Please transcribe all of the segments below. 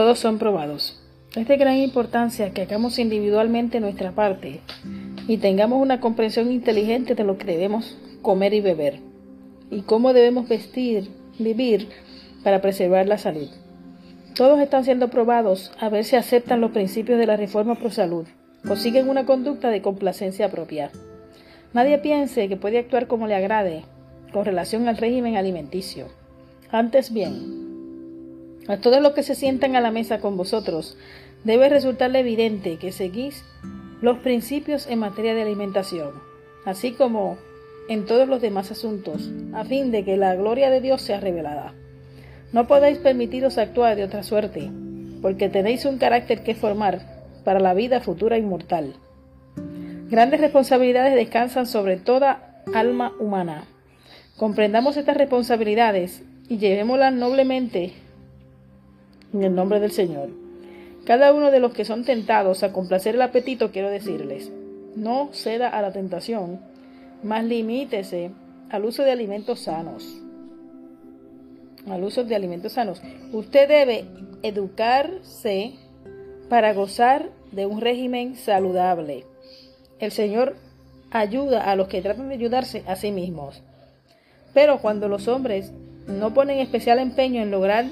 todos son probados. Es de gran importancia que hagamos individualmente nuestra parte y tengamos una comprensión inteligente de lo que debemos comer y beber y cómo debemos vestir, vivir para preservar la salud. Todos están siendo probados a ver si aceptan los principios de la reforma pro salud o siguen una conducta de complacencia propia. Nadie piense que puede actuar como le agrade con relación al régimen alimenticio. Antes bien, a todos los que se sientan a la mesa con vosotros, debe resultarle evidente que seguís los principios en materia de alimentación, así como en todos los demás asuntos, a fin de que la gloria de Dios sea revelada. No podéis permitiros actuar de otra suerte, porque tenéis un carácter que formar para la vida futura inmortal. Grandes responsabilidades descansan sobre toda alma humana. Comprendamos estas responsabilidades y llevémoslas noblemente en el nombre del Señor. Cada uno de los que son tentados a complacer el apetito, quiero decirles, no ceda a la tentación, más limítese al uso de alimentos sanos. Al uso de alimentos sanos. Usted debe educarse para gozar de un régimen saludable. El Señor ayuda a los que tratan de ayudarse a sí mismos. Pero cuando los hombres no ponen especial empeño en lograr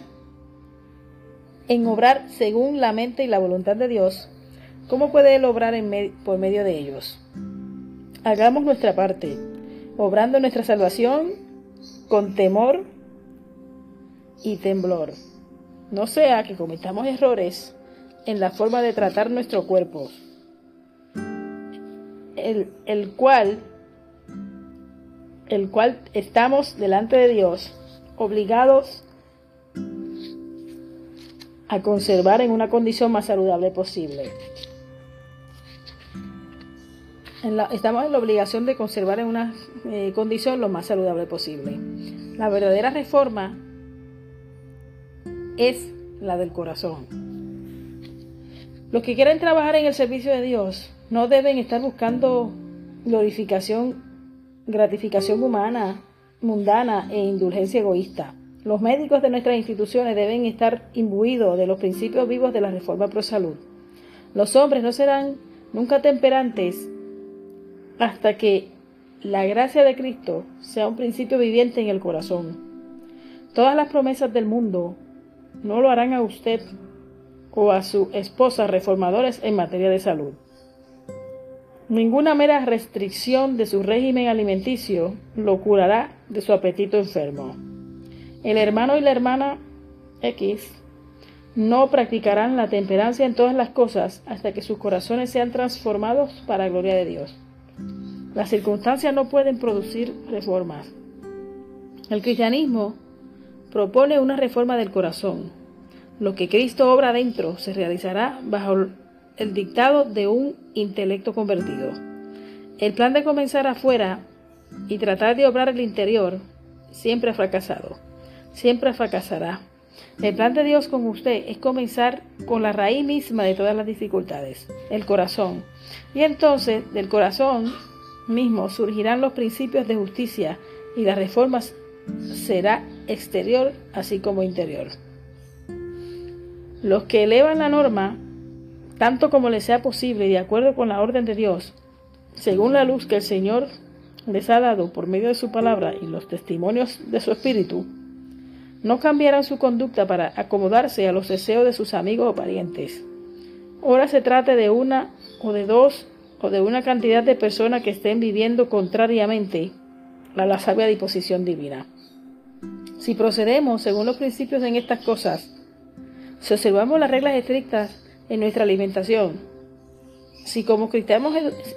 en obrar según la mente y la voluntad de Dios, ¿cómo puede Él obrar por medio de ellos? Hagamos nuestra parte, obrando nuestra salvación con temor y temblor. No sea que cometamos errores en la forma de tratar nuestro cuerpo, el, el cual el cual estamos delante de Dios obligados a conservar en una condición más saludable posible estamos en la obligación de conservar en una eh, condición lo más saludable posible. La verdadera reforma es la del corazón. Los que quieren trabajar en el servicio de Dios no deben estar buscando glorificación, gratificación humana, mundana e indulgencia egoísta. Los médicos de nuestras instituciones deben estar imbuidos de los principios vivos de la reforma pro salud. Los hombres no serán nunca temperantes hasta que la gracia de Cristo sea un principio viviente en el corazón. Todas las promesas del mundo no lo harán a usted o a su esposa reformadores en materia de salud. Ninguna mera restricción de su régimen alimenticio lo curará de su apetito enfermo. El hermano y la hermana X no practicarán la temperancia en todas las cosas hasta que sus corazones sean transformados para la gloria de Dios. Las circunstancias no pueden producir reformas. El cristianismo propone una reforma del corazón. Lo que Cristo obra dentro se realizará bajo el dictado de un intelecto convertido. El plan de comenzar afuera y tratar de obrar el interior siempre ha fracasado. Siempre fracasará. El plan de Dios con usted es comenzar con la raíz misma de todas las dificultades, el corazón. Y entonces del corazón mismo surgirán los principios de justicia y las reformas será exterior así como interior. Los que elevan la norma, tanto como les sea posible de acuerdo con la orden de Dios, según la luz que el Señor les ha dado por medio de su palabra y los testimonios de su espíritu, no cambiarán su conducta para acomodarse a los deseos de sus amigos o parientes. Ahora se trate de una o de dos o de una cantidad de personas que estén viviendo contrariamente a la sabia disposición divina. Si procedemos según los principios en estas cosas, si observamos las reglas estrictas en nuestra alimentación, si como cristianos,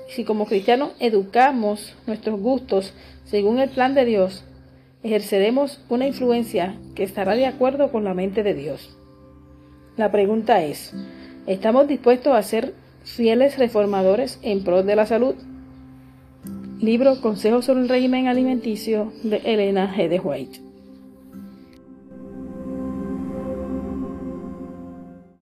si como cristianos educamos nuestros gustos según el plan de Dios, ejerceremos una influencia que estará de acuerdo con la mente de Dios. La pregunta es, ¿estamos dispuestos a ser Fieles reformadores en pro de la salud. Libro Consejos sobre el régimen alimenticio de Elena G. White.